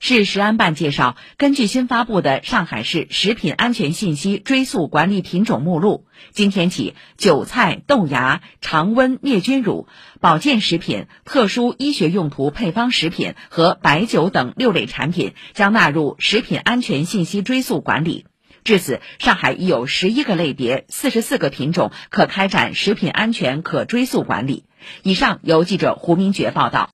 市食安办介绍，根据新发布的上海市食品安全信息追溯管理品种目录，今天起，韭菜、豆芽、常温灭菌乳、保健食品、特殊医学用途配方食品和白酒等六类产品将纳入食品安全信息追溯管理。至此，上海已有十一个类别、四十四个品种可开展食品安全可追溯管理。以上由记者胡明珏报道。